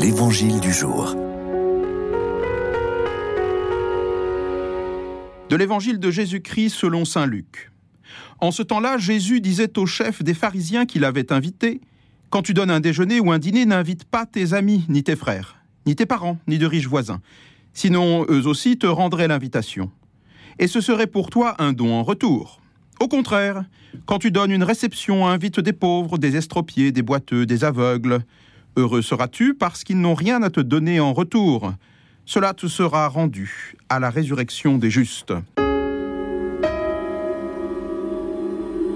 L'Évangile du jour. De l'Évangile de Jésus-Christ selon Saint Luc. En ce temps-là, Jésus disait au chef des pharisiens qu'il avait invité Quand tu donnes un déjeuner ou un dîner, n'invite pas tes amis, ni tes frères, ni tes parents, ni de riches voisins. Sinon, eux aussi te rendraient l'invitation. Et ce serait pour toi un don en retour. Au contraire, quand tu donnes une réception, invite des pauvres, des estropiés, des boiteux, des aveugles. Heureux seras-tu parce qu'ils n'ont rien à te donner en retour. Cela te sera rendu à la résurrection des justes.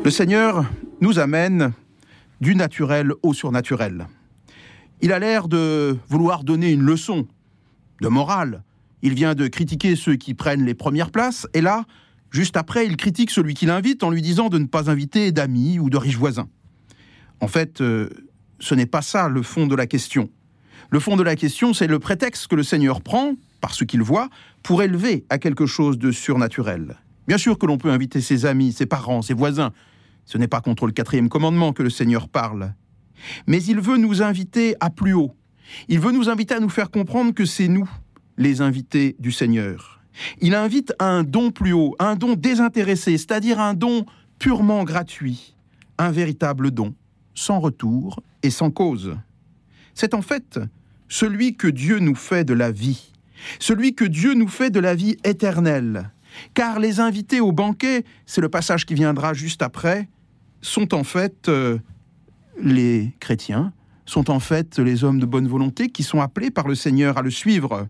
Le Seigneur nous amène du naturel au surnaturel. Il a l'air de vouloir donner une leçon de morale. Il vient de critiquer ceux qui prennent les premières places, et là, juste après, il critique celui qui l'invite en lui disant de ne pas inviter d'amis ou de riches voisins. En fait, euh, ce n'est pas ça le fond de la question. Le fond de la question, c'est le prétexte que le Seigneur prend, par ce qu'il voit, pour élever à quelque chose de surnaturel. Bien sûr que l'on peut inviter ses amis, ses parents, ses voisins, ce n'est pas contre le quatrième commandement que le Seigneur parle. Mais il veut nous inviter à plus haut. Il veut nous inviter à nous faire comprendre que c'est nous, les invités du Seigneur. Il invite à un don plus haut, un don désintéressé, c'est-à-dire un don purement gratuit, un véritable don, sans retour et sans cause. C'est en fait celui que Dieu nous fait de la vie, celui que Dieu nous fait de la vie éternelle, car les invités au banquet, c'est le passage qui viendra juste après, sont en fait euh, les chrétiens, sont en fait les hommes de bonne volonté qui sont appelés par le Seigneur à le suivre.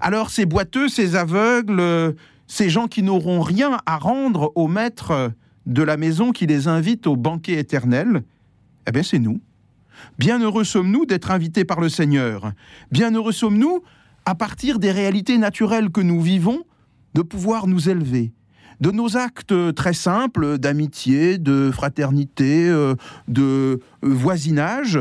Alors ces boiteux, ces aveugles, ces gens qui n'auront rien à rendre au maître de la maison qui les invite au banquet éternel, eh bien c'est nous. Bien heureux sommes-nous d'être invités par le Seigneur. Bien heureux sommes-nous, à partir des réalités naturelles que nous vivons, de pouvoir nous élever, de nos actes très simples d'amitié, de fraternité, euh, de voisinage,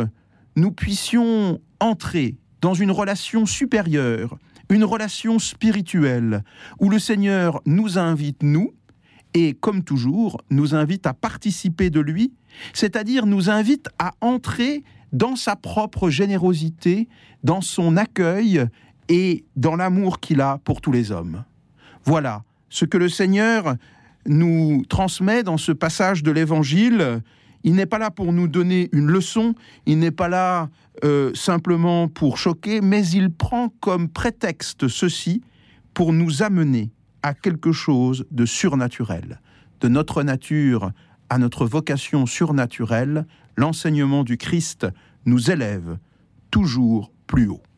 nous puissions entrer dans une relation supérieure, une relation spirituelle, où le Seigneur nous invite, nous, et comme toujours, nous invite à participer de lui, c'est-à-dire nous invite à entrer dans sa propre générosité, dans son accueil et dans l'amour qu'il a pour tous les hommes. Voilà ce que le Seigneur nous transmet dans ce passage de l'Évangile. Il n'est pas là pour nous donner une leçon, il n'est pas là euh, simplement pour choquer, mais il prend comme prétexte ceci pour nous amener à quelque chose de surnaturel. De notre nature à notre vocation surnaturelle, l'enseignement du Christ nous élève toujours plus haut.